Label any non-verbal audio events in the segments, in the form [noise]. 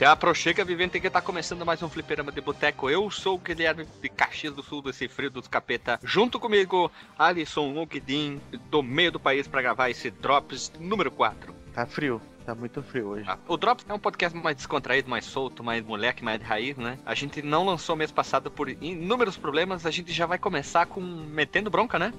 Até a Prochega Vivente que tá começando mais um fliperama de boteco. Eu sou o Guilherme de Caxias do Sul, desse frio dos capeta. Junto comigo, Alisson Ogdin, do meio do país para gravar esse Drops número 4. Tá frio. Tá muito frio hoje. Ah, o Drops é um podcast mais descontraído, mais solto, mais moleque, mais de raiz, né? A gente não lançou mês passado por inúmeros problemas, a gente já vai começar com metendo bronca, né?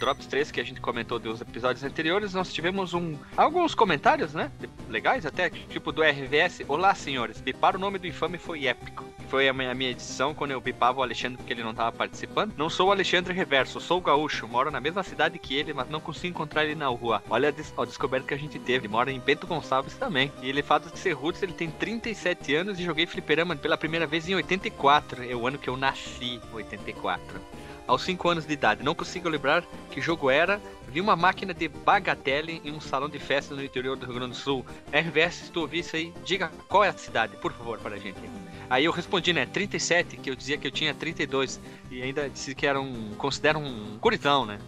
Drops 3 que a gente comentou dos episódios anteriores, nós tivemos um alguns comentários, né? Legais até, tipo do RVS. Olá, senhores. Bipar o nome do infame foi épico. Foi a minha, a minha edição quando eu bipava o Alexandre porque ele não estava participando. Não sou o Alexandre Reverso, sou o gaúcho. Moro na mesma cidade que ele, mas não consigo encontrar ele na rua. Olha a, des a descoberta que a gente teve. Ele mora em Bento Gonçalves também. E ele fala de ser roots, ele tem 37 anos e joguei fliperama pela primeira vez em 84. É o ano que eu nasci, 84 aos 5 anos de idade. Não consigo lembrar que jogo era. Vi uma máquina de bagatelle em um salão de festa no interior do Rio Grande do Sul. RVS, se tu ouvir isso aí, diga qual é a cidade, por favor, para a gente. Aí eu respondi, né, 37, que eu dizia que eu tinha 32. E ainda disse que era um. considera um curitão, né?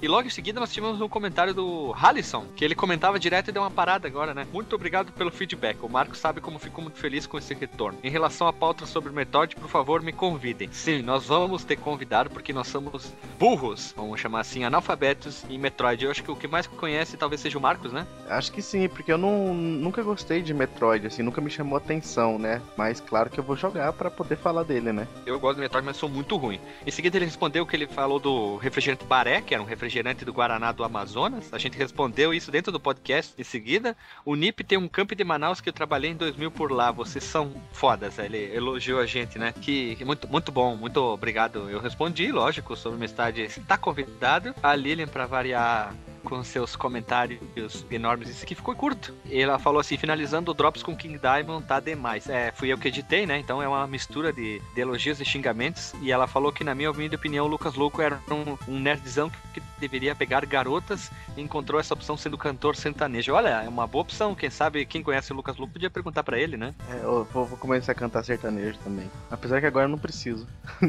E logo em seguida nós tivemos um comentário do Halisson, que ele comentava direto e deu uma parada agora, né? Muito obrigado pelo feedback. O Marco sabe como ficou muito feliz com esse retorno. Em relação à pauta sobre Metroid, por favor, me convidem. Sim, nós vamos ter convidado porque nós somos burros, vamos chamar assim, analfabetos em Metroid. Eu acho que o que mais conhece talvez seja o Marcos, né? Acho que sim, porque eu não, nunca gostei de Metroid, assim, nunca me chamou atenção, né? Mas claro que eu vou jogar para poder falar dele, né? Eu gosto de Metroid, mas sou muito ruim. Em seguida ele respondeu que ele falou do refrigerante Baré, que era um refrigerante refrigerante do Guaraná do Amazonas. A gente respondeu isso dentro do podcast em seguida. O NIP tem um camp de Manaus que eu trabalhei em 2000 por lá. Vocês são fodas. Ele elogiou a gente, né? Que, muito, muito bom, muito obrigado. Eu respondi, lógico, sobre uma estádio. Está convidado. A Lilian, para variar, com seus comentários enormes. Isso aqui ficou curto. Ela falou assim: finalizando o Drops com King Diamond tá demais. É, fui eu que editei, né? Então é uma mistura de, de elogios e xingamentos. E ela falou que, na minha humilde opinião, o Lucas Louco era um, um nerdzão que deveria pegar garotas e encontrou essa opção sendo cantor sertanejo. Olha, é uma boa opção. Quem sabe, quem conhece o Lucas Louco podia perguntar para ele, né? É, eu vou, vou, começar a cantar sertanejo também. Apesar que agora eu não preciso.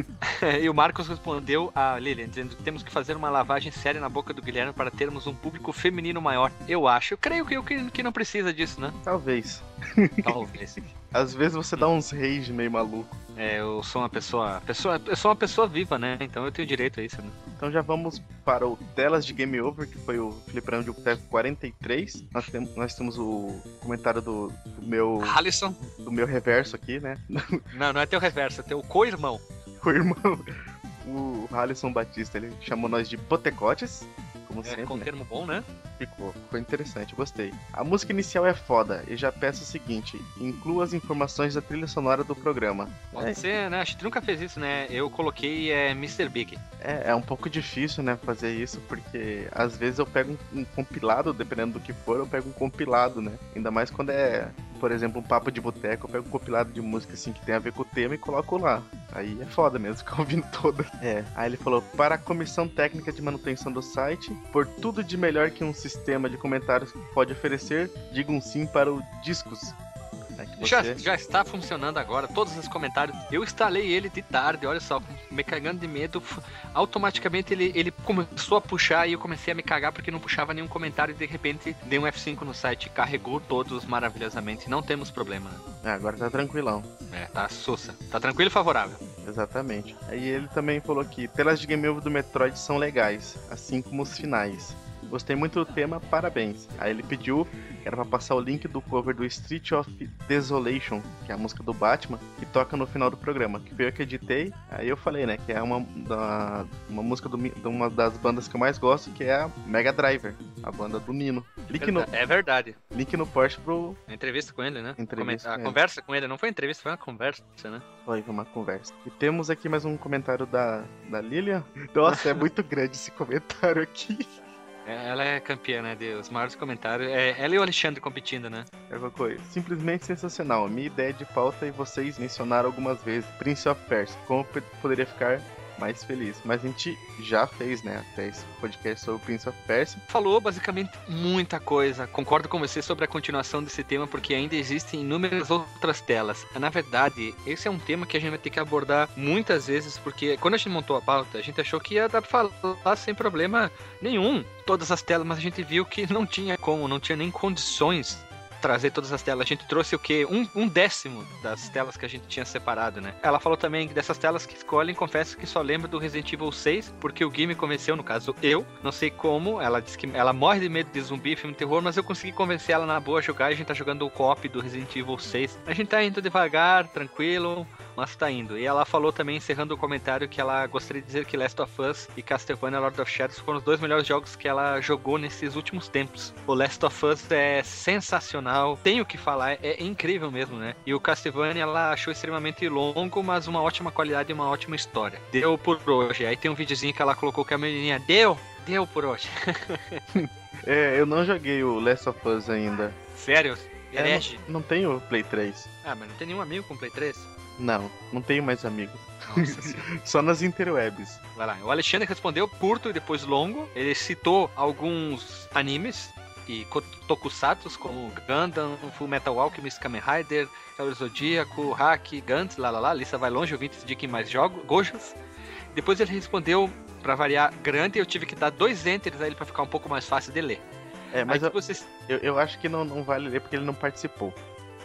[laughs] e o Marcos respondeu a Lilian, dizendo que temos que fazer uma lavagem séria na boca do Guilherme para termos um público feminino maior. Eu acho. Eu creio que, que, que não precisa disso, né? Talvez. [laughs] Talvez. Às vezes você dá uns rage meio maluco. É, eu sou uma pessoa, pessoa. Eu sou uma pessoa viva, né? Então eu tenho direito a isso, né? Então já vamos para o Telas de Game Over, que foi o Fliperama de Boteco 43. Nós temos, nós temos o comentário do, do meu. Alisson. Do meu reverso aqui, né? Não, não é teu reverso, é teu co-irmão. [laughs] Co-irmão. O Alisson Batista, ele chamou nós de Botecotes como é, sempre. Com um né? termo bom, né? Ficou, ficou interessante, gostei. A música inicial é foda e já peço o seguinte: inclua as informações da trilha sonora do programa. Pode é. ser, né? A gente nunca fez isso, né? Eu coloquei é, Mr. Big. É, é um pouco difícil, né, fazer isso, porque às vezes eu pego um, um compilado, dependendo do que for, eu pego um compilado, né? Ainda mais quando é por exemplo, um papo de boteco, eu pego um compilado de música assim que tem a ver com o tema e coloco lá. Aí é foda mesmo, [laughs] ficar ouvindo toda. É. Aí ele falou: para a comissão técnica de manutenção do site, por tudo de melhor que um sistema de comentários pode oferecer, diga um sim para o Discos. Já, já está funcionando agora, todos os comentários. Eu instalei ele de tarde, olha só, me cagando de medo. Automaticamente ele, ele começou a puxar e eu comecei a me cagar porque não puxava nenhum comentário e de repente dei um F5 no site, carregou todos maravilhosamente. Não temos problema. É, agora tá tranquilão. É, tá sussa. Tá tranquilo e favorável. Exatamente. Aí ele também falou que telas de game over do Metroid são legais, assim como os finais. Gostei muito do tema, parabéns. Aí ele pediu que era pra passar o link do cover do Street of Desolation, que é a música do Batman, que toca no final do programa. Que foi eu que editei. Aí eu falei, né, que é uma, da, uma música do, de uma das bandas que eu mais gosto, que é a Mega Driver, a banda do Nino. Link no, é verdade. Link no Porsche pro. A entrevista com ele, né? Entrevista a com conversa com ele, não foi entrevista, foi uma conversa, né? Foi, foi uma conversa. E temos aqui mais um comentário da, da Lilian. Nossa, é muito grande esse comentário aqui. É, ela é campeã, né? De os maiores comentários. É, ela e o Alexandre competindo, né? Eva Coelho. Simplesmente sensacional. Minha ideia de pauta e vocês mencionaram algumas vezes Prince of Persia. Como poderia ficar mais feliz. Mas a gente já fez, né, até esse podcast sobre o Prince of Persia. Falou basicamente muita coisa. Concordo com você sobre a continuação desse tema, porque ainda existem inúmeras outras telas. Na verdade, esse é um tema que a gente vai ter que abordar muitas vezes, porque quando a gente montou a pauta, a gente achou que ia dar pra falar sem problema nenhum todas as telas, mas a gente viu que não tinha como, não tinha nem condições trazer todas as telas. A gente trouxe o quê? Um, um, décimo das telas que a gente tinha separado, né? Ela falou também que dessas telas que escolhem, confesso que só lembro do Resident Evil 6, porque o Gui me convenceu, no caso eu, não sei como, ela disse que ela morre de medo de zumbi, filme de terror, mas eu consegui convencer ela na boa a jogar, a gente tá jogando o co-op do Resident Evil 6. A gente tá indo devagar, tranquilo, mas tá indo. E ela falou também, encerrando o comentário, que ela gostaria de dizer que Last of Us e Castlevania Lord of Shadows foram os dois melhores jogos que ela jogou nesses últimos tempos. O Last of Us é sensacional, tenho que falar, é incrível mesmo, né? E o Castlevania ela achou extremamente longo, mas uma ótima qualidade e uma ótima história. Deu por hoje. Aí tem um videozinho que ela colocou que a menininha deu, deu por hoje. [laughs] é, eu não joguei o Last of Us ainda. Sério? É, não, não tenho Play 3. Ah, mas não tem nenhum amigo com Play 3? Não, não tenho mais amigos. [laughs] Só nas interwebs. Vai lá. O Alexandre respondeu curto e depois longo. Ele citou alguns animes e tokusatsu como Gundam, Full Metal Alchemist, Kamen Rider, Cavaleiro Zodíaco, Hack, Gantz, lá lá lá. A lista vai longe, eu vim de quem mais jogo, Gojas. Depois ele respondeu, para variar, grande eu tive que dar dois enters a ele para ficar um pouco mais fácil de ler. É, mas eu, vocês... eu, eu, acho que não, não vale ler porque ele não participou.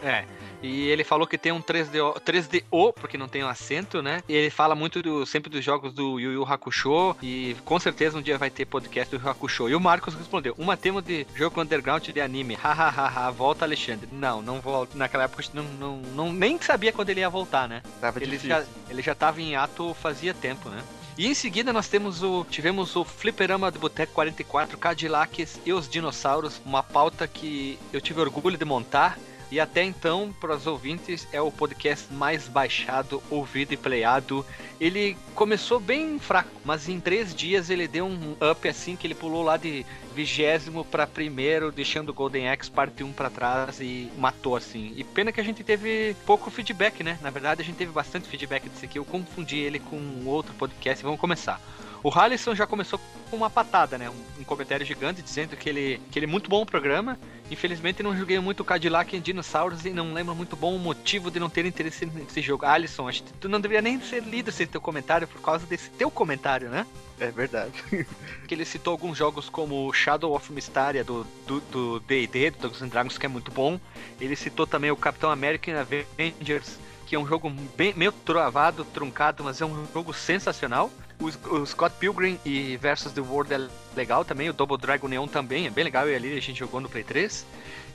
É. E ele falou que tem um 3DO, 3DO, porque não tem um acento, né? E ele fala muito do, sempre dos jogos do Yu Yu Hakusho. E com certeza um dia vai ter podcast do Yu Hakusho. E o Marcos respondeu: Uma tema de jogo underground de anime. Hahaha, volta Alexandre. Não, não volta. Naquela época não, não, não, nem sabia quando ele ia voltar, né? Tava ele difícil. já, ele já tava em ato fazia tempo, né? E em seguida nós temos o tivemos o Fliperama do Boteco 44 Cadillacs e os dinossauros, uma pauta que eu tive orgulho de montar e até então, para os ouvintes, é o podcast mais baixado, ouvido e playado. Ele começou bem fraco, mas em três dias ele deu um up assim que ele pulou lá de vigésimo para primeiro, deixando o Golden Axe parte 1 para trás e matou assim. E pena que a gente teve pouco feedback, né? Na verdade, a gente teve bastante feedback desse aqui. Eu confundi ele com outro podcast. Vamos começar. O Halisson já começou com uma patada, né? Um, um, comentário gigante dizendo que ele, que ele é muito bom o programa. Infelizmente não joguei muito Cadillac em Dinosaurs e não lembro muito bom o motivo de não ter interesse nesse jogo. Alisson, acho que tu não deveria nem ser lido esse teu comentário por causa desse teu comentário, né? É verdade. [laughs] ele citou alguns jogos como Shadow of Mysteria do do D&D, do, do Dungeons Dragons, que é muito bom. Ele citou também o Capitão American Avengers, que é um jogo bem, meio travado, truncado, mas é um jogo sensacional. O, o, Scott Pilgrim e versus The World é legal também, o Double Dragon Neon também é bem legal, e ali a gente jogou no Play 3.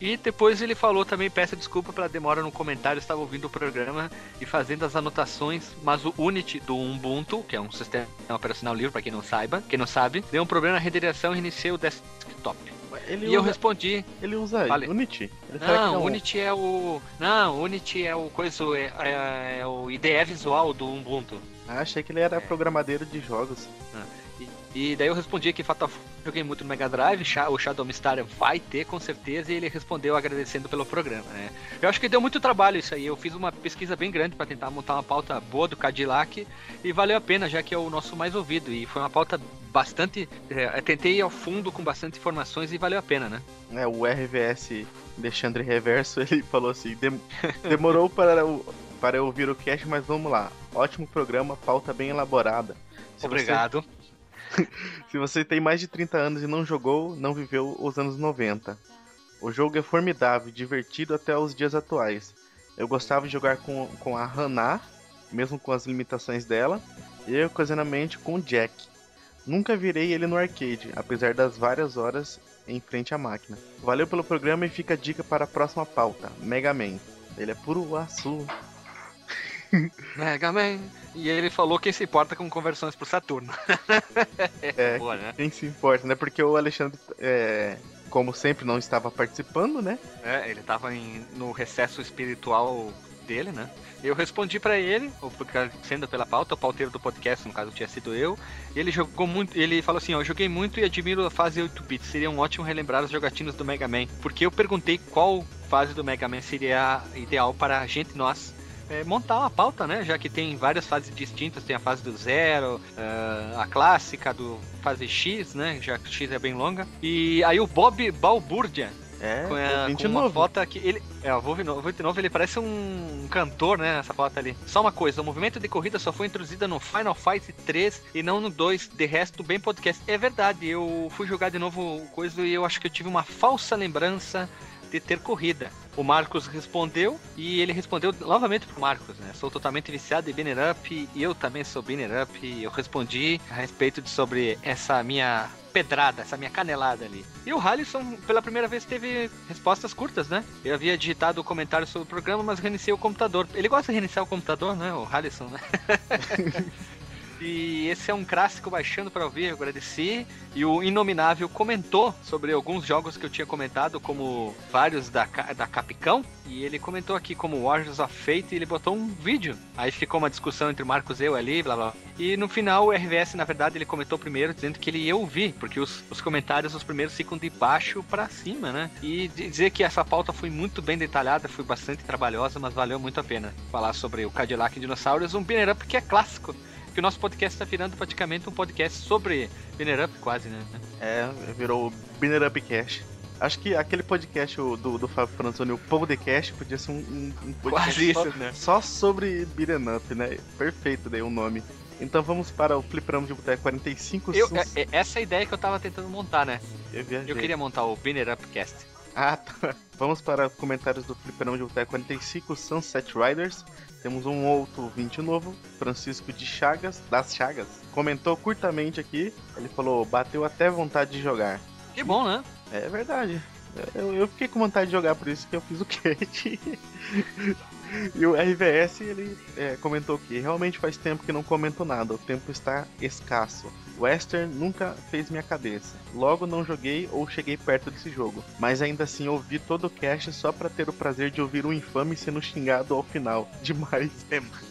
E depois ele falou também, peço desculpa pela demora no comentário, estava ouvindo o programa e fazendo as anotações, mas o Unity do Ubuntu, que é um sistema operacional livre para quem não saiba, quem não sabe, deu um problema na renderização e iniciei o desktop. Ele e usa, eu respondi. Ele usa vale. Unity? Ele não, não, Unity é o. Não, Unity é o coisa. É, é, é o IDE visual do Ubuntu. Ah, achei que ele era é. programadeiro de jogos. Ah, e, e, daí eu respondi que Fatal joguei muito no Mega Drive, o Shadow Mysteria vai ter com certeza, e ele respondeu agradecendo pelo programa, né? Eu acho que deu muito trabalho isso aí, eu fiz uma pesquisa bem grande para tentar montar uma pauta boa do Cadillac, e valeu a pena, já que é o nosso mais ouvido, e foi uma pauta bastante... É, tentei ir ao fundo com bastante informações e valeu a pena, né? É, o RVS Alexandre Reverso, [laughs] ele falou assim, demorou para o para eu ouvir o cast, mas vamos lá. Ótimo programa, pauta bem elaborada. Se Obrigado. Você... [laughs] Se você tem mais de 30 anos e não jogou, não viveu os anos 90. O jogo é formidável, divertido até os dias atuais. Eu gostava de jogar com, com a Hannah, mesmo com as limitações dela, e ocasionalmente com o Jack. Nunca virei ele no arcade, apesar das várias horas em frente à máquina. Valeu pelo programa e fica a dica para a próxima pauta: Mega Man. Ele é puro açúcar. Mega Man. E ele falou quem se importa com conversões pro Saturno. [laughs] é, Boa, né? quem se importa, né? Porque o Alexandre, é, como sempre, não estava participando, né? É, ele estava no recesso espiritual dele, né? Eu respondi para ele, sendo pela pauta, o pauteiro do podcast, no caso tinha sido eu, e ele jogou muito, ele falou assim, ó, eu joguei muito e admiro a fase 8 bits, seria um ótimo relembrar os jogatinos do Mega Man, porque eu perguntei qual fase do Mega Man seria ideal para a gente, nós, é, montar uma pauta, né? Já que tem várias fases distintas, tem a fase do zero, uh, a clássica do fase X, né? Já que X é bem longa. E aí o Bob Balbúrdia, É, com, a, com uma novo. foto aqui. Ele, é, o Wolf novo, Wolf novo, ele parece um cantor, né? Nessa foto ali. Só uma coisa: o movimento de corrida só foi introduzido no Final Fight 3 e não no 2. De resto, bem podcast. É verdade, eu fui jogar de novo o coisa e eu acho que eu tive uma falsa lembrança de ter corrida. O Marcos respondeu e ele respondeu novamente pro Marcos, né? Sou totalmente viciado em Binner Up e eu também sou Binner Up. E eu respondi a respeito de sobre essa minha pedrada, essa minha canelada ali. E o Halisson, pela primeira vez, teve respostas curtas, né? Eu havia digitado o comentário sobre o programa, mas reiniciei o computador. Ele gosta de reiniciar o computador, né? O Halisson, né? [laughs] E esse é um clássico baixando para ouvir, eu agradeci. E o Inominável comentou sobre alguns jogos que eu tinha comentado, como vários da, da Capicão. E ele comentou aqui como Warriors of Fate e ele botou um vídeo. Aí ficou uma discussão entre o Marcos e eu ali, blá blá. E no final o RVS, na verdade, ele comentou primeiro dizendo que ele ia ouvir, porque os, os comentários, os primeiros ficam de baixo para cima, né? E dizer que essa pauta foi muito bem detalhada, foi bastante trabalhosa, mas valeu muito a pena falar sobre o Cadillac Dinossauros, um binner up que é clássico que o nosso podcast está virando praticamente um podcast sobre Binner Up, quase, né? É, virou o Binner Up Cash. Acho que aquele podcast do, do Fábio Franzoni, o Podcast, podia ser um, um, um podcast só, isso, né? só sobre Beat'em Up, né? Perfeito daí o nome. Então vamos para o Fliperama de Boteco 45 Eu, Suns- é- essa é a ideia que eu tava tentando montar, né? Eu. Eu queria montar o Binner Up Cast. Ah, tá. [laughs] Vamos para comentários do Fliperama de Boteco 45 Sunset Riders. Temos um outro ouvinte novo, Francisco de Chagas, das Chagas. Comentou curtamente aqui. Ele falou: bateu até vontade de jogar. Que bom, né? É verdade. Eu, eu fiquei com vontade de jogar, por isso que eu fiz o [laughs] cat. e o RVS, ele é, comentou que realmente faz tempo que não comento nada, o tempo está escasso. Western nunca fez minha cabeça. Logo não joguei ou cheguei perto desse jogo. Mas ainda assim ouvi todo o cast só pra ter o prazer de ouvir um infame sendo xingado ao final. [laughs] Demais.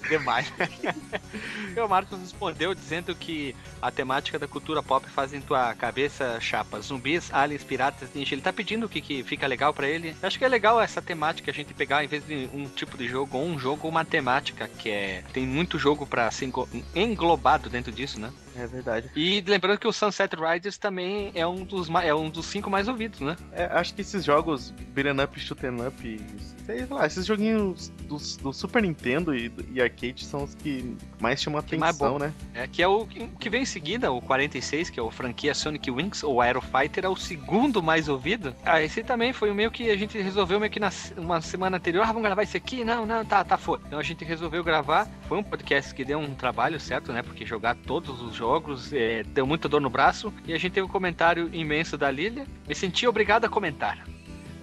Demais. [laughs] e o Marcos respondeu dizendo que a temática da cultura pop faz em tua cabeça chapa. Zumbis, aliens, piratas, ninja. Ele tá pedindo o que, que fica legal pra ele. Eu acho que é legal essa temática a gente pegar, em vez de um tipo de jogo, ou um jogo, uma temática, que é. Tem muito jogo pra ser englobado dentro disso, né? É verdade. E lembrando que o Sunset Riders também é um dos, é um dos cinco mais ouvidos, né? É, acho que esses jogos beat'em up, shoot'em up, sei lá, esses joguinhos do, do Super Nintendo e, e arcade são os que mais chamam mais atenção, bom. né? É, que é o que que vem em seguida, o 46, que é o franquia Sonic Wings, ou Aero Fighter, é o segundo mais ouvido. Ah, esse também foi o meio que a gente resolveu meio que na uma semana anterior, ah, vamos gravar esse aqui? Não, não, tá, tá, foi. Então a gente resolveu gravar. Foi um podcast que deu um trabalho, certo, né? Porque jogar todos os jogos é, deu muita dor no braço. E a gente teve um comentário imenso da Lilia. Me senti obrigado a comentar.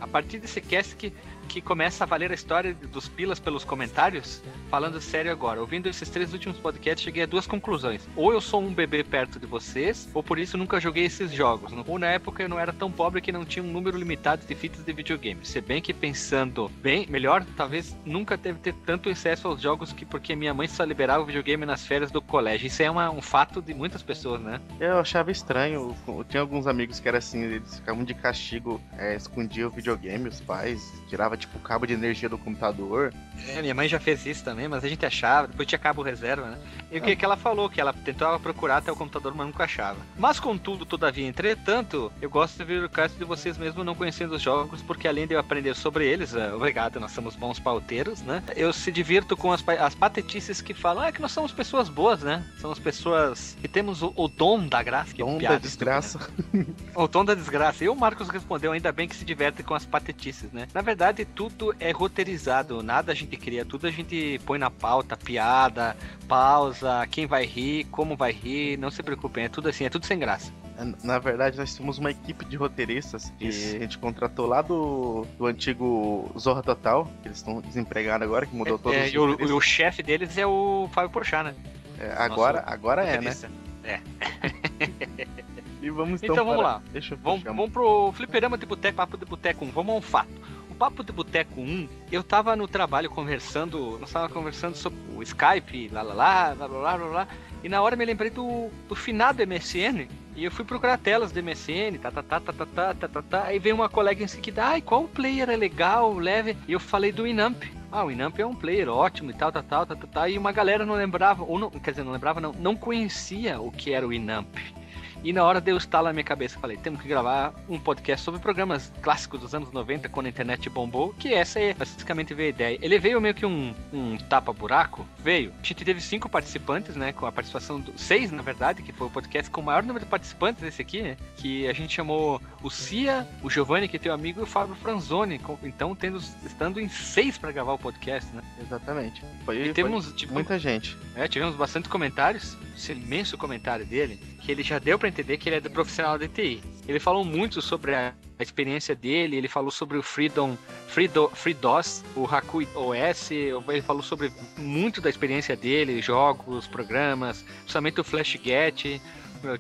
A partir desse cast que, que começa a valer a história dos pilas pelos comentários, falando sério agora, ouvindo esses três últimos podcasts, cheguei a duas conclusões. Ou eu sou um bebê perto de vocês, ou por isso nunca joguei esses jogos. Ou na época eu não era tão pobre que não tinha um número limitado de fitas de videogame. Se bem que pensando bem, melhor, talvez nunca deve ter tanto acesso aos jogos que porque minha mãe só liberava o videogame nas férias do colégio. Isso é uma- um fato de muitas pessoas, né? Eu achava estranho, eu tinha alguns amigos que era assim, eles ficavam de castigo, é, escondiam o videogame, os pais, tirava tipo cabo de energia do computador. É, minha mãe já fez isso também, mas a gente achava, depois tinha cabo reserva, né? E o que, que ela falou? Que ela tentava procurar até o computador, mas nunca achava. Mas contudo, todavia, entretanto, eu gosto de ver o caso de vocês mesmo não conhecendo os jogos, porque além de eu aprender sobre eles, é, obrigado, nós somos bons pauteiros, né? Eu se divirto com as, as patetices que falam, ah, que nós somos pessoas boas, né? Somos pessoas que temos o, o dom da graça, que é Dom da piada desgraça. [laughs] o tom da desgraça. E o Marcos respondeu, ainda bem que se diverte com as patetices, né? Na verdade, tudo é roteirizado, nada a gente cria, tudo a gente põe na pauta, piada, pausa, quem vai rir, como vai rir, não se preocupem, é tudo assim, é tudo sem graça. Na verdade, nós temos uma equipe de roteiristas que Isso. a gente contratou lá do, do antigo Zorra Total, que eles estão desempregados agora, que mudou É, os e o, roteiristas. o chefe deles é o Fábio Porchat, né? É, agora, agora é, né? Roteirista. [laughs] E vamos então, Então vamos para- lá. Deixa eu Vamos, vamos pro Fliperama de Boteco, Papo de Boteco 1. Vamos a um fato. Papo de Boteco 1, eu tava no trabalho conversando, nós tava conversando sobre o Skype, lá lá lá, blá blá blá blá, e na hora me lembrei do, do finado MSN, E eu fui procurar telas do MSN, tá, tá, tá, tá, tá, tá, tá, tá, tá. Aí veio uma colega em seguida, ai, qual player é legal, leve? E eu falei do Inamp. Ah, o Inamp é um player ótimo e tal, tal, tal, tal, tal, tal. E uma galera não lembrava, ou não, quer dizer, não lembrava, não, não conhecia o que era o Inamp. E na hora deu estalo na minha cabeça, falei, temos que gravar um podcast sobre programas clássicos dos anos 90, quando a internet bombou, que essa é basicamente veio a ideia. Ele veio meio que um, um tapa-buraco, veio. A gente teve cinco participantes, né, com a participação, do, seis na verdade, que foi o podcast com o maior número de participantes desse aqui, né, que a gente chamou o Cia, o Giovanni, que é teu amigo, e o Fábio Franzoni, então tendo, estando em seis para gravar o podcast, né. Exatamente. Foi, e temos, tipo, muita gente. É, tivemos bastante comentários, esse imenso comentário dele, que ele já deu para entender que ele é profissional de TI. Ele falou muito sobre a, a experiência dele, ele falou sobre o Freedom, Freedo, FreeDOS, o Haku OS, ele falou sobre muito da experiência dele, jogos, programas, principalmente o FlashGet,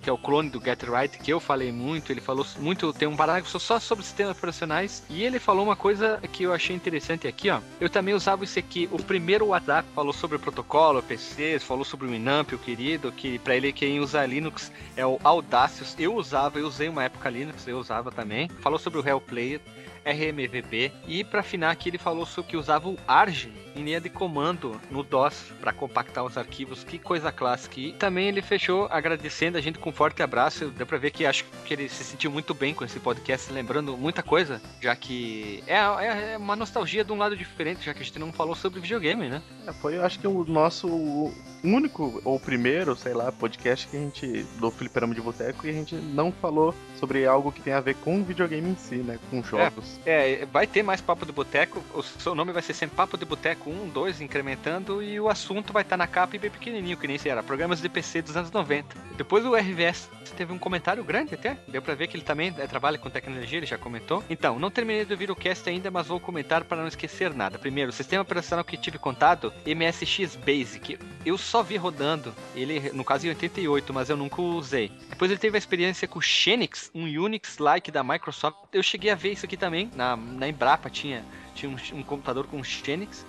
que é o clone do Get Right, que eu falei muito. Ele falou muito, tem um parágrafo só sobre sistemas operacionais. E ele falou uma coisa que eu achei interessante aqui, ó. Eu também usava isso aqui. O primeiro WhatsApp falou sobre protocolo, PCs, falou sobre o Winamp, o querido, que para ele quem usa Linux é o Audacious. Eu usava, eu usei uma época Linux, eu usava também. Falou sobre o Hell Player. RMVB. E para afinar aqui, ele falou sobre que usava o Argin em linha de comando no DOS para compactar os arquivos. Que coisa clássica. E também ele fechou agradecendo a gente com um forte abraço. Deu para ver que acho que ele se sentiu muito bem com esse podcast, lembrando muita coisa, já que é, é, é uma nostalgia de um lado diferente, já que a gente não falou sobre videogame, né? É, foi, eu acho que o nosso único ou primeiro, sei lá, podcast que a gente do Fliperama de Boteco e a gente não falou sobre algo que tem a ver com videogame em si, né, com jogos. É, é vai ter mais Papo de Boteco, o seu nome vai ser sempre Papo de Boteco 1, 2, incrementando e o assunto vai estar na capa e bem pequenininho, que nem se era, programas de PC dos anos 90. Depois o RVS teve um comentário grande até, deu pra ver que ele também é, trabalha com tecnologia, ele já comentou. Então, não terminei de ouvir o cast ainda, mas vou comentar para não esquecer nada. Primeiro, o sistema operacional que tive contato, MSX Basic. Eu só vi rodando, ele no caso em 88, mas eu nunca usei. Depois ele teve a experiência com o Xenix, um Unix-like da Microsoft. Eu cheguei a ver isso aqui também, na, na Embrapa tinha, tinha um, um computador com Xenix.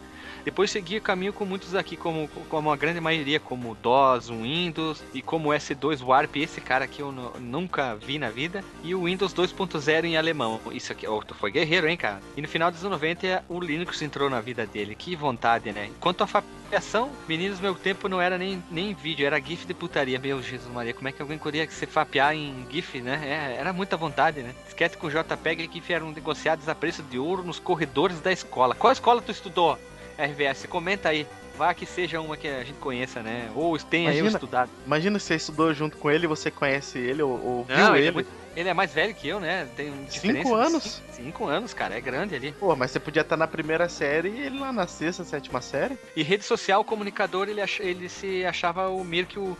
Depois segui o caminho com muitos aqui, como, como a grande maioria, como DOS, Windows e como o S2 Warp, esse cara aqui eu nunca vi na vida, e o Windows 2.0 em alemão. Isso aqui, oh, tu foi guerreiro, hein, cara? E no final dos anos 90 o Linux entrou na vida dele, que vontade, né? Quanto à fapiação, meninos, meu tempo não era nem, nem vídeo, era GIF de putaria. Meu Jesus Maria, como é que alguém poderia se fapear em GIF, né? É, era muita vontade, né? Esquece com JPEG e GIF eram negociados a preço de ouro nos corredores da escola. Qual escola tu estudou? RVS, comenta aí. Vá que seja uma que a gente conheça, né? Ou tenha imagina, eu estudado. Imagina se você estudou junto com ele, você conhece ele ou, ou Não, viu ele. Ele é, muito, ele é, mais velho que eu, né? Tem Cinco anos? Cinco, cinco, anos, cara. É grande ali. Pô, mas você podia estar na primeira série e ele lá na sexta, sétima série. E rede social, comunicador, ele, ach, ele se achava o Mirk o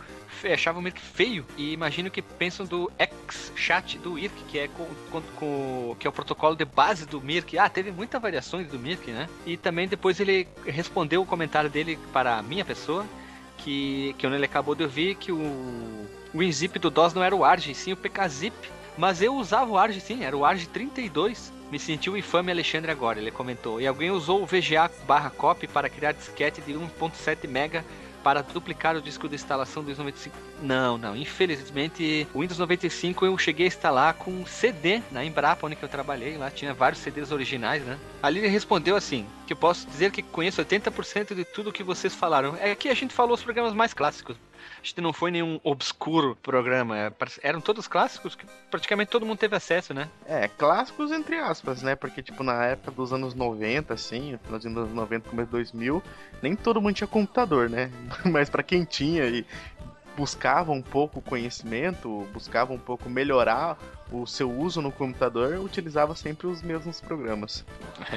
achava meio que feio e imagino que pensam do X-Chat do IRC, que é, com, com, com, que é o protocolo de base do Mirk. Ah, teve muitas variações do Mirk, né? E também depois ele respondeu o comentário dele para a minha pessoa, que, que ele acabou de ouvir que o, o WinZip do DOS não era o ARG, sim o PKZip. Mas eu usava o ARG sim, era o ARG 32. Me sentiu infame Alexandre agora, ele comentou. E alguém usou o VGA barra copy para criar disquete de 1.7 mega para duplicar o disco de instalação do Windows 95. Não, não. Infelizmente, o Windows 95 eu cheguei a instalar com CD na Embrapa, onde eu trabalhei. Lá tinha vários CDs originais, né? Ali ele respondeu assim: que eu posso dizer que conheço 80% de tudo que vocês falaram. É que a gente falou os programas mais clássicos. Gente não foi nenhum obscuro programa. É, eram todos clássicos que praticamente todo mundo teve acesso, né? É, clássicos entre aspas, né? Porque, tipo, na época dos anos 90, assim, nos anos 90, começo de 2000, nem todo mundo tinha computador, né? [laughs] Mas para quem tinha e buscava um pouco conhecimento, buscava um pouco melhorar o seu uso no computador, utilizava sempre os mesmos programas. [laughs]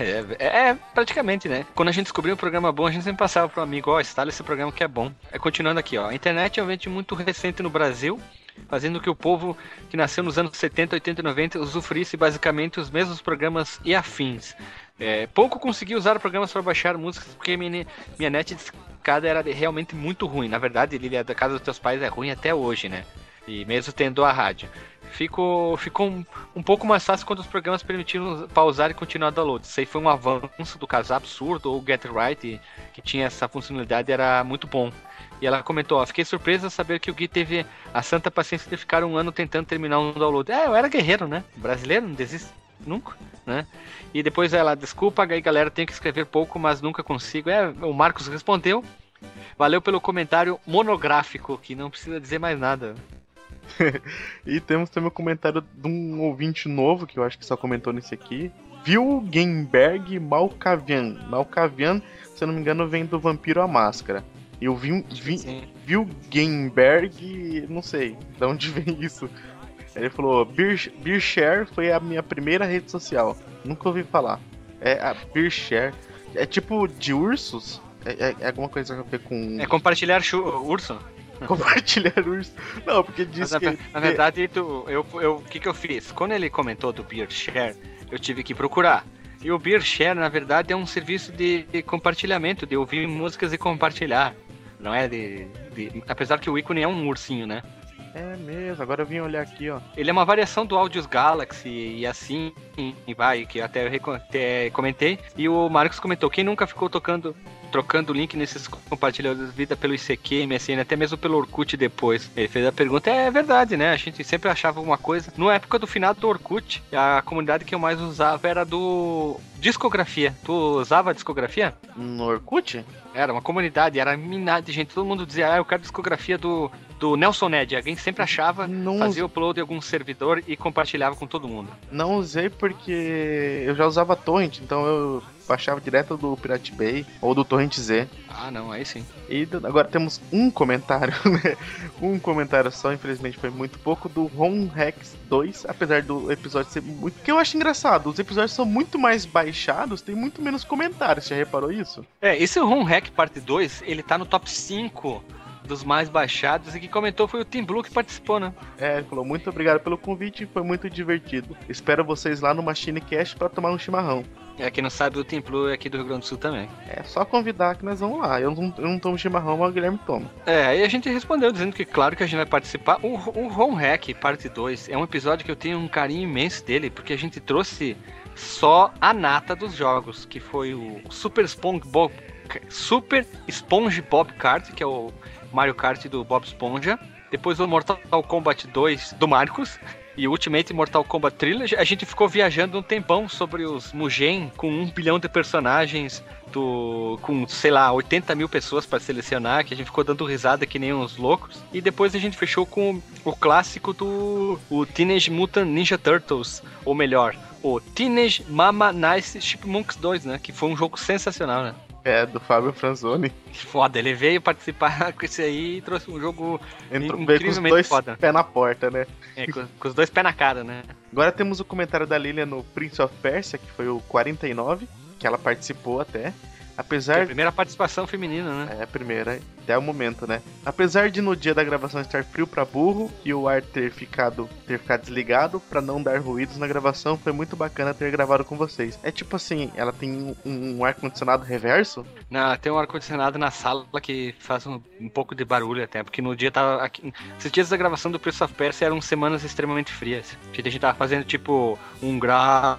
É, é, é, praticamente, né? Quando a gente descobriu um programa bom, a gente sempre passava pro amigo, ó, oh, instala esse programa que é bom. É, continuando aqui, ó, a internet é um evento muito recente no Brasil, fazendo que o povo que nasceu nos anos 70, 80 e 90 usufruísse basicamente os mesmos programas e afins. É, pouco consegui usar programas para baixar músicas porque minha, minha net de escada era realmente muito ruim. Na verdade, é da casa dos teus pais é ruim até hoje, né? E mesmo tendo a rádio. Ficou, ficou um, um, pouco mais fácil quando os programas permitiram pausar e continuar o download. Isso aí foi um avanço do caso absurdo, ou Get Right, que tinha essa funcionalidade, era muito bom. E ela comentou, ó, fiquei surpresa saber que o Gui teve a santa paciência de ficar um ano tentando terminar um download. É, eu era guerreiro, né? Brasileiro, não desiste nunca, né? E depois ela, desculpa, aí galera, tenho que escrever pouco, mas nunca consigo. É, o Marcos respondeu. Valeu pelo comentário monográfico, que não precisa dizer mais nada. [laughs] e temos também o comentário de um ouvinte novo, que eu acho que só comentou nesse aqui. Vilgenberg Malkavian. Malkavian, se eu não me engano, vem do Vampiro à Máscara. E o Vil, Vilgenberg, não sei de onde [laughs] vem isso. Ele falou: Beershare foi a minha primeira rede social. Nunca ouvi falar. É a Beershare. É tipo de ursos? É, é, é alguma coisa a ver com. É compartilhar urso? [laughs] compartilhar urso. Não, porque diz na, que. Na verdade, tu, eu, eu, o que, que eu fiz? Quando ele comentou do Beershare, eu tive que procurar. E o Beershare, na verdade, é um serviço de, de compartilhamento, de ouvir músicas e compartilhar. Não é de, de, Apesar que o ícone é um ursinho, né? É mesmo, agora eu vim olhar aqui, ó. Ele é uma variação do Audios Galaxy e assim e vai, que até eu até comentei. E o Marcos comentou: quem nunca ficou tocando trocando link nesses compartilhadores de vida pelo ICQ, MSN, até mesmo pelo Orkut depois. Ele fez a pergunta, é verdade, né? A gente sempre achava uma coisa. Na época do final do Orkut, a comunidade que eu mais usava era do discografia. Tu usava discografia? No Orkut? Era uma comunidade, era minada de gente. Todo mundo dizia, ah, eu quero discografia do, do Nelson Ned. Alguém sempre achava, não fazia upload em algum servidor e compartilhava com todo mundo. Não usei porque eu já usava torrent, então eu baixava direto do Pirate Bay ou do Torrent Z. Ah, não, aí sim. E agora temos um comentário, [laughs] né? Um comentário só, infelizmente foi muito pouco, do Ron Rex 2, apesar do episódio ser muito. que eu acho engraçado, os episódios são muito mais baixados, tem muito menos comentários, já reparou isso? É, esse Ron Hack parte 2, ele tá no top 5 dos mais baixados e que comentou foi o Tim Blue que participou, né? É, ele falou muito obrigado pelo convite, foi muito divertido. Espero vocês lá no Machine Cast para tomar um chimarrão. É, quem não sabe, o Tim Blue é aqui do Rio Grande do Sul também. É só convidar que nós vamos lá. Eu não, eu não tomo chimarrão, mas o Guilherme toma. É, aí a gente respondeu dizendo que claro que a gente vai participar. O, o Home Hack, parte 2, é um episódio que eu tenho um carinho imenso dele, porque a gente trouxe só a nata dos jogos, que foi o Super SpongeBob Super SpongeBob Kart, que é o Mario Kart do Bob Esponja. Depois o Mortal Kombat 2 do Marcos. E Ultimate Mortal Kombat Trilogy, a gente ficou viajando um tempão sobre os Mugen, com um bilhão de personagens, do, com, sei lá, 80 mil pessoas para selecionar, que a gente ficou dando risada que nem uns loucos. E depois a gente fechou com o clássico do o Teenage Mutant Ninja Turtles, ou melhor, o Teenage Mama Nice Chipmunks 2, né? Que foi um jogo sensacional, né? É, do Fábio Franzoni. Foda, ele veio participar [laughs] com esse aí e trouxe um jogo Entrou, incrivelmente com os dois foda. pé na porta, né? É, com, com, os dois pés na cara, né? Agora temos o comentário da Lilian no Prince of Persia, que foi o 49, que ela participou até. Apesar. É a primeira participação feminina, né? É, a primeira, até o momento, né? Apesar de no dia da gravação estar frio para burro e o ar ter ficado, ter ficado desligado para não dar ruídos na gravação, foi muito bacana ter gravado com vocês. É tipo assim, ela tem um, um ar-condicionado reverso? Não, tem um ar-condicionado na sala que faz um, um, pouco de barulho até, porque no dia tava. Aqui, esses dias da gravação do Prince of Persia eram semanas extremamente frias. A gente tava fazendo tipo um grau,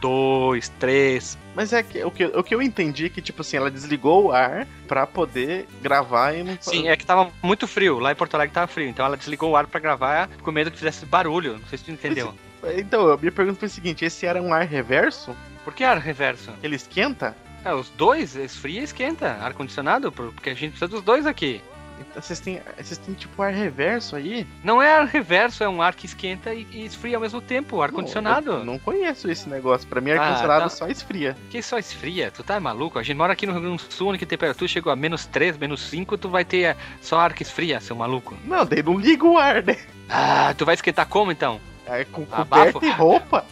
dois, três, mas é que o, que o que eu entendi é que, tipo assim, ela desligou o ar pra poder gravar e não. Sim, é que tava muito frio. Lá em Porto Alegre tava frio. Então ela desligou o ar pra gravar com medo que fizesse barulho. Não sei se tu entendeu. Mas, então, a minha pergunta foi o seguinte: esse ar é um ar reverso? Por que ar reverso? Ele esquenta? É, os dois, esfria e esquenta. Ar-condicionado, porque a gente precisa dos dois aqui. Então vocês têm, vocês têm tipo ar reverso aí? Não é ar reverso, é um ar que esquenta e, e esfria ao mesmo tempo, ar condicionado. Não, não conheço esse negócio. Pra mim, ar condicionado ah, tá. só esfria. Que só esfria? Tu tá maluco? A gente mora aqui no Rio Grande do Sul, onde a temperatura chegou a menos 3, menos 5, tu vai ter eh, só ar que esfria, seu maluco. Não, daí não liga o ar, né? Ah, tu vai esquentar como então? É com coberta e roupa.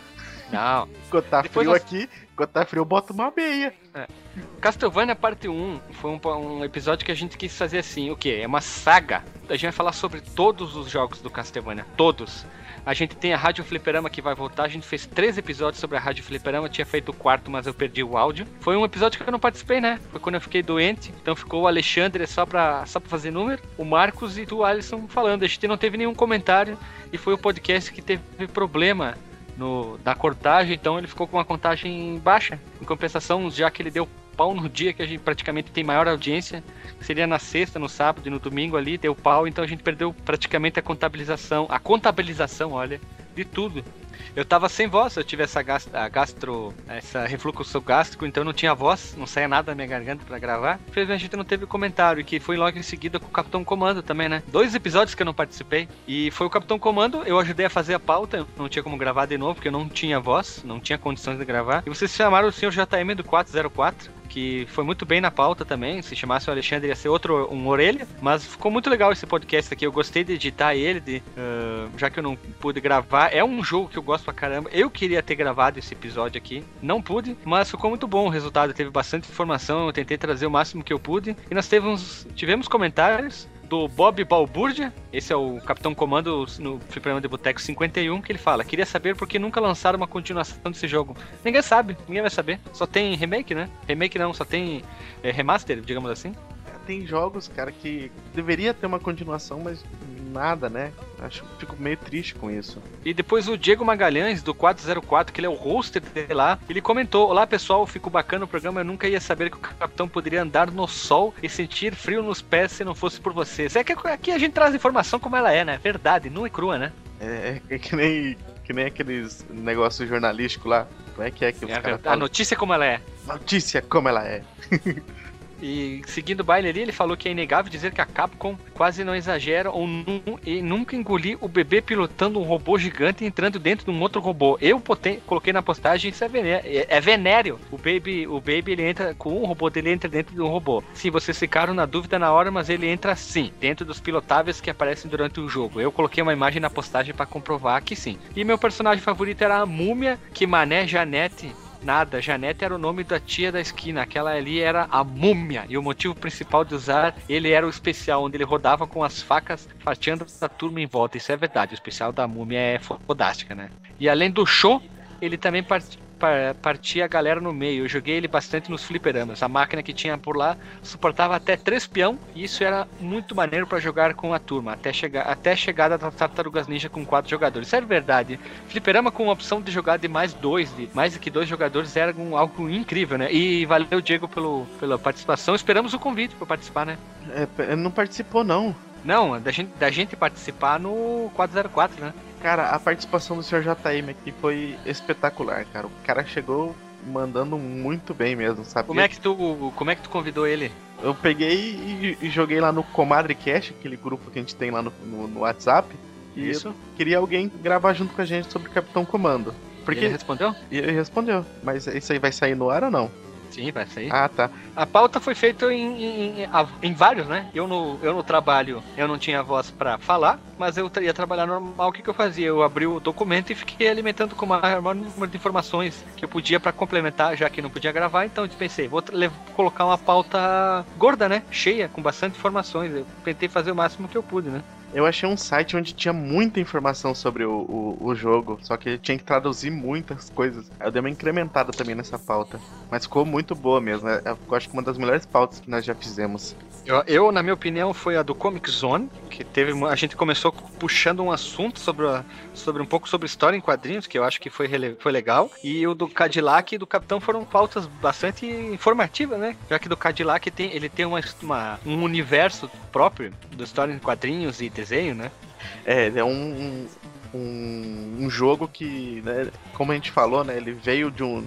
Não. [laughs] Quando tá Depois frio nós... aqui, quando tá frio eu boto uma meia. É. Castlevania Parte 1 foi um, um, episódio que a gente quis fazer assim, o que? É uma saga. A gente vai falar sobre todos os jogos do Castlevania, todos. A gente tem a Rádio Fliperama que vai voltar. A gente fez três episódios sobre a Rádio Fliperama. Tinha feito o quarto, mas eu perdi o áudio. Foi um episódio que eu não participei, né? Foi quando eu fiquei doente. Então ficou o Alexandre só pra, só pra fazer número, o Marcos e o Alisson falando. A gente não teve nenhum comentário. E foi o podcast que teve problema no, da cortagem, então ele ficou com uma contagem baixa. Em compensação, já que ele deu pau no dia que a gente praticamente tem maior audiência, seria na sexta, no sábado e no domingo ali, deu pau, então a gente perdeu praticamente a contabilização, a contabilização, olha, de tudo. Eu tava sem voz, eu tive essa gastro, essa refluxo gástrico, então não tinha voz, não saía nada da minha garganta para gravar. Infelizmente a gente não teve comentário, que foi logo em seguida com o Capitão Comando também, né? Dois episódios que eu não participei. E foi o Capitão Comando, eu ajudei a fazer a pauta, não tinha como gravar de novo, porque eu não tinha voz, não tinha condições de gravar. E vocês chamaram o senhor JM do 404, que foi muito bem na pauta também. Se chamasse o Alexandre ia ser outro, um orelha. Mas ficou muito legal esse podcast aqui. Eu gostei de editar ele, de, uh, já que eu não pude gravar. É um jogo que eu gosto pra caramba. Eu queria ter gravado esse episódio aqui. Não pude, mas ficou muito bom o resultado. Teve bastante informação. Eu tentei trazer o máximo que eu pude. E nós tivemos, tivemos comentários do Bob Balbúrdia, esse é o Capitão Comando no Fliperama de Boteco 51, que ele fala: Queria saber por que nunca lançaram uma continuação desse jogo. Ninguém sabe, ninguém vai saber. Só tem remake, né? Remake não, só tem é, remaster, digamos assim. Tem jogos, cara, que deveria ter uma continuação, mas nada, né? Acho fico meio triste com isso. E depois o Diego Magalhães, do 404, que ele é o hoster dele lá, ele comentou: Olá pessoal, ficou bacana o programa. Eu nunca ia saber que o capitão poderia andar no sol e sentir frio nos pés se não fosse por vocês. É que aqui a gente traz informação como ela é, né? Verdade, não é crua, né? É, é que nem, que nem aqueles negócios jornalísticos lá. Como é que é que os é caras A notícia como ela é. Notícia como ela é. [laughs] E seguindo o baile ali, ele falou que é inegável dizer que a Capcom quase não exagera ou nunca engoli o bebê pilotando um robô gigante entrando dentro de um outro robô. Eu coloquei na postagem isso é venéreo, é, é venéreo. O Baby, o Baby ele entra com um robô dele entra dentro de um robô. Sim, vocês ficaram na dúvida na hora, mas ele entra sim, dentro dos pilotáveis que aparecem durante o jogo. Eu coloquei uma imagem na postagem para comprovar que sim. E meu personagem favorito era a Múmia, que Mané Janete Nada, Janete era o nome da tia da esquina. Aquela ali era a múmia. E o motivo principal de usar ele era o especial, onde ele rodava com as facas fatiando a turma em volta. Isso é verdade. O especial da múmia é fodástica, né? E além do show, ele também part partia a galera no meio. Eu joguei ele bastante nos fliperamas. A máquina que tinha por lá suportava até três peão e isso era muito maneiro para jogar com a turma, até, chegar, até a chegada das Tartarugas Ninja com quatro jogadores. Isso é verdade. Fliperama com a opção de jogar de mais dois, de mais do que dois jogadores, era um, algo incrível, né? E valeu, Diego, pelo, pela participação. Esperamos o convite para participar, né? É, não participou, não. Não, da gente, da gente participar no 404, né? Cara, a participação do Sr. JM aqui foi espetacular, cara. O cara chegou mandando muito bem mesmo, sabe? Como é que tu, como é que tu convidou ele? Eu peguei e, e joguei lá no Comadre Cash, aquele grupo que a gente tem lá no, no, no WhatsApp. E Isso. queria alguém gravar junto com a gente sobre Capitão Comando. Porque e ele respondeu? Ele respondeu. Mas isso aí vai sair no ar ou não? Sim, vai sair. Ah, tá. A pauta foi feita em, em, em, vários, né? Eu no, eu no trabalho, eu não tinha voz para falar, mas eu ia trabalhar normal. O que, que eu fazia? Eu abri o documento e fiquei alimentando com o maior número de informações que eu podia para complementar, já que não podia gravar. Então eu pensei, vou colocar uma pauta gorda, né? Cheia, com bastante informações. Eu tentei fazer o máximo que eu pude, né? Eu achei um site onde tinha muita informação sobre o, o, o, jogo, só que tinha que traduzir muitas coisas. Eu dei uma incrementada também nessa pauta. Mas ficou muito boa mesmo. É, eu acho que uma das melhores pautas que nós já fizemos. Eu, eu, na minha opinião, foi a do Comic Zone, que teve. A gente começou puxando um assunto sobre, a, sobre um pouco sobre história em quadrinhos, que eu acho que foi, foi legal. E o do Cadillac e do Capitão foram pautas bastante informativas, né? Já que do Cadillac tem, ele tem uma, uma um universo próprio da história em quadrinhos e desenho, né? É, ele é um, um, um jogo que, né, como a gente falou, né, ele veio de, um,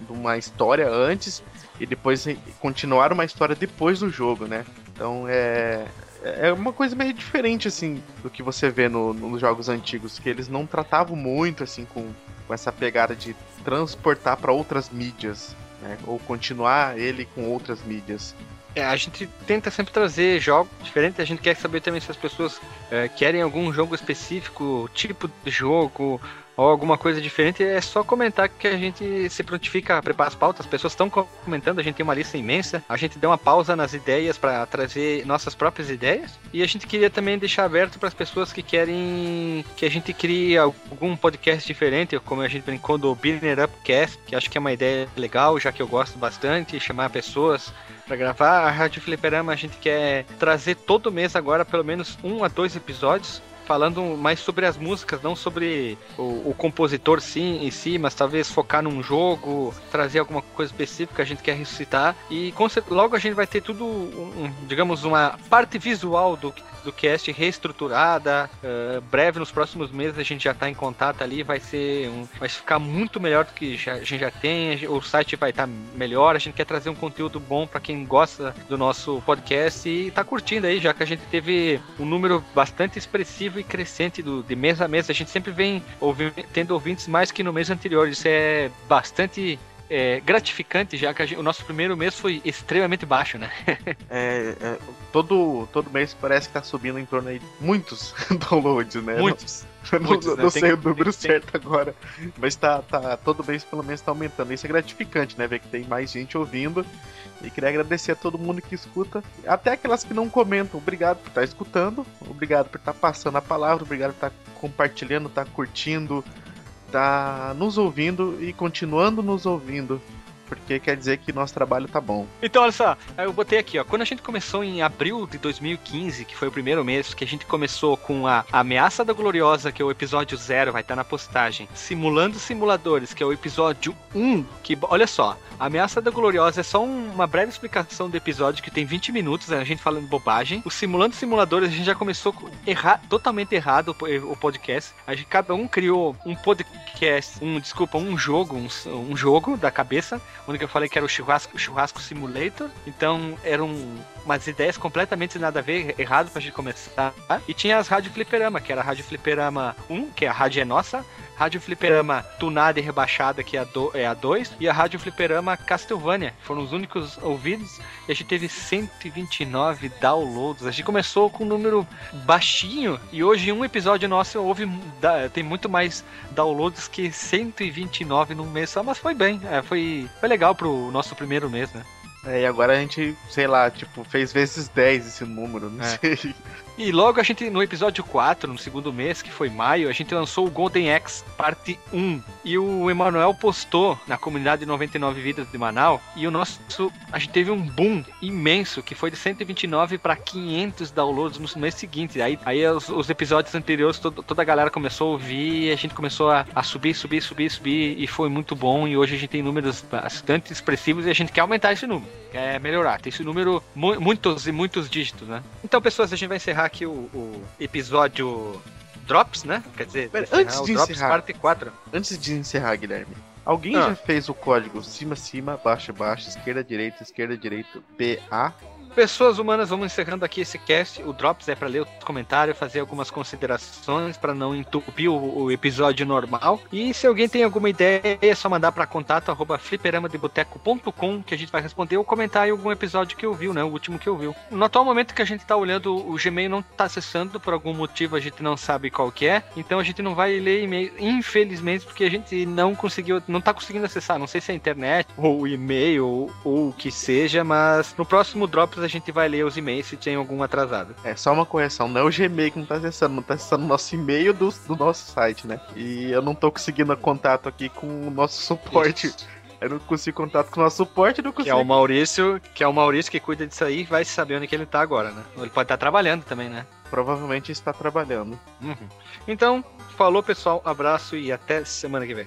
de uma história antes e depois continuar uma história depois do jogo, né? Então é, é uma coisa meio diferente, assim, do que você vê no, nos jogos antigos, que eles não tratavam muito, assim, com, com essa pegada de transportar para outras mídias, né? Ou continuar ele com outras mídias. É, a gente tenta sempre trazer jogos diferentes. A gente quer saber também se as pessoas é, querem algum jogo específico, tipo de jogo, ou alguma coisa diferente, é só comentar que a gente se prontifica a preparar as pautas. As pessoas estão comentando, a gente tem uma lista imensa. A gente deu uma pausa nas ideias para trazer nossas próprias ideias. E a gente queria também deixar aberto para as pessoas que querem que a gente crie algum podcast diferente, como a gente brincou do Building Upcast, que acho que é uma ideia legal, já que eu gosto bastante, chamar pessoas para gravar. A Rádio Fliperama a gente quer trazer todo mês agora pelo menos um a dois episódios falando mais sobre as músicas, não sobre o, o, compositor sim em si, mas talvez focar num jogo, trazer alguma coisa específica que a gente quer ressuscitar. E logo a gente vai ter tudo, um, digamos, uma parte visual do, do cast reestruturada. Uh, breve, nos próximos meses, a gente já está em contato ali. Vai ser um, vai ficar muito melhor do que já, a gente já tem. O site vai estar tá melhor. A gente quer trazer um conteúdo bom para quem gosta do nosso podcast e está curtindo aí, já que a gente teve um número bastante expressivo e crescente do, de mês a mês. A gente sempre vem ouvindo, tendo ouvintes mais que no mês anterior. Isso é bastante é, gratificante, já que gente, o nosso primeiro mês foi extremamente baixo, né? [laughs] é, é, todo, todo mês parece que tá subindo em torno de muitos [laughs] downloads, né? Muitos. Não, [laughs] Muitos, não, né? não sei o número tem, certo tem. agora, mas tá, tá, todo mês pelo menos tá aumentando. Isso é gratificante, né? Ver que tem mais gente ouvindo. E queria agradecer a todo mundo que escuta, até aquelas que não comentam. Obrigado por estar tá escutando, obrigado por estar tá passando a palavra, obrigado por estar tá compartilhando, estar curtindo, tá nos ouvindo e continuando nos ouvindo porque quer dizer que nosso trabalho tá bom. Então, olha só, eu botei aqui, ó. Quando a gente começou em abril de 2015, que foi o primeiro mês, que a gente começou com a Ameaça da Gloriosa, que é o episódio 0, vai estar tá na postagem. Simulando Simuladores, que é o episódio 1, um, que, olha só, Ameaça da Gloriosa é só uma breve explicação do episódio que tem 20 minutos, a gente falando bobagem. O Simulando Simuladores, a gente já começou erra totalmente errado o podcast. A gente, cada um criou um podcast, um, desculpa, um jogo, um, um jogo da cabeça onde eu falei que era o churrasco, churrasco simulator. Então eram umas ideias completamente nada a ver, errado pra gente começar. E tinha as Rádio Fliperama, que era a Rádio Fliperama 1, que é a rádio é nossa, Rádio Fliperama tunada e rebaixada, que é a, do, é a 2, e a Rádio Fliperama Castlevania. Foram os únicos ouvidos e a gente teve 129 downloads. A gente começou com um número baixinho e hoje um episódio nosso houve tem muito mais downloads que 129 no mês só, mas foi bem, é, foi, foi legal pro nosso primeiro mês, né? É, e agora a gente, sei lá, tipo, fez vezes 10 esse número, não é. sei. E logo a gente, no episódio 4, no segundo mês, que foi maio, a gente lançou o Golden X Parte 1. E o Emanuel postou na comunidade 99 Vidas de Manaus. E o nosso. A gente teve um boom imenso, que foi de 129 para 500 downloads no mês seguinte. Aí, aí os, os episódios anteriores, todo, toda a galera começou a ouvir, a gente começou a, a, subir, subir, subir, subir. E foi muito bom. E hoje a gente tem números bastante expressivos e a gente quer aumentar esse número. Quer melhorar. Tem esse número, mu muitos e muitos dígitos, né? Então, pessoas, a gente vai encerrar aqui o, o episódio Drops, né? Quer dizer, antes de Drops encerrar, parte 4. Antes de encerrar, Guilherme, alguém ah. já fez o código cima, cima, baixo, baixo, esquerda, direita, esquerda, direita, PA Pessoas humanas, vamos encerrando aqui esse cast. O Drops é para ler os comentários, fazer algumas considerações para não entupir o, o, episódio normal. E se alguém tem alguma ideia, é só mandar para contato fliperamadeboteco.com que a gente vai responder ou comentar em algum episódio que ouviu, né? O último que ouviu. No atual momento que a gente tá olhando, o Gmail não tá acessando por algum motivo, a gente não sabe qual que é. Então a gente não vai ler e-mail, infelizmente, porque a gente não conseguiu, não tá conseguindo acessar. Não sei se é a internet ou o e-mail ou, ou o que seja, mas no próximo Drops a gente vai ler os e-mails se tem algum atrasado. É, só uma correção, não é o Gmail que não tá acessando, não tá acessando o nosso e-mail do, do nosso site, né? E eu não tô conseguindo contato aqui com o nosso suporte. Isso. Eu não consigo contato com o nosso suporte, não consigo. Que é o Maurício, que é o Maurício que cuida disso aí, vai saber onde que ele tá agora, né? Ele pode estar tá trabalhando também, né? Provavelmente está trabalhando. Uhum. Então, falou pessoal, abraço e até semana que vem.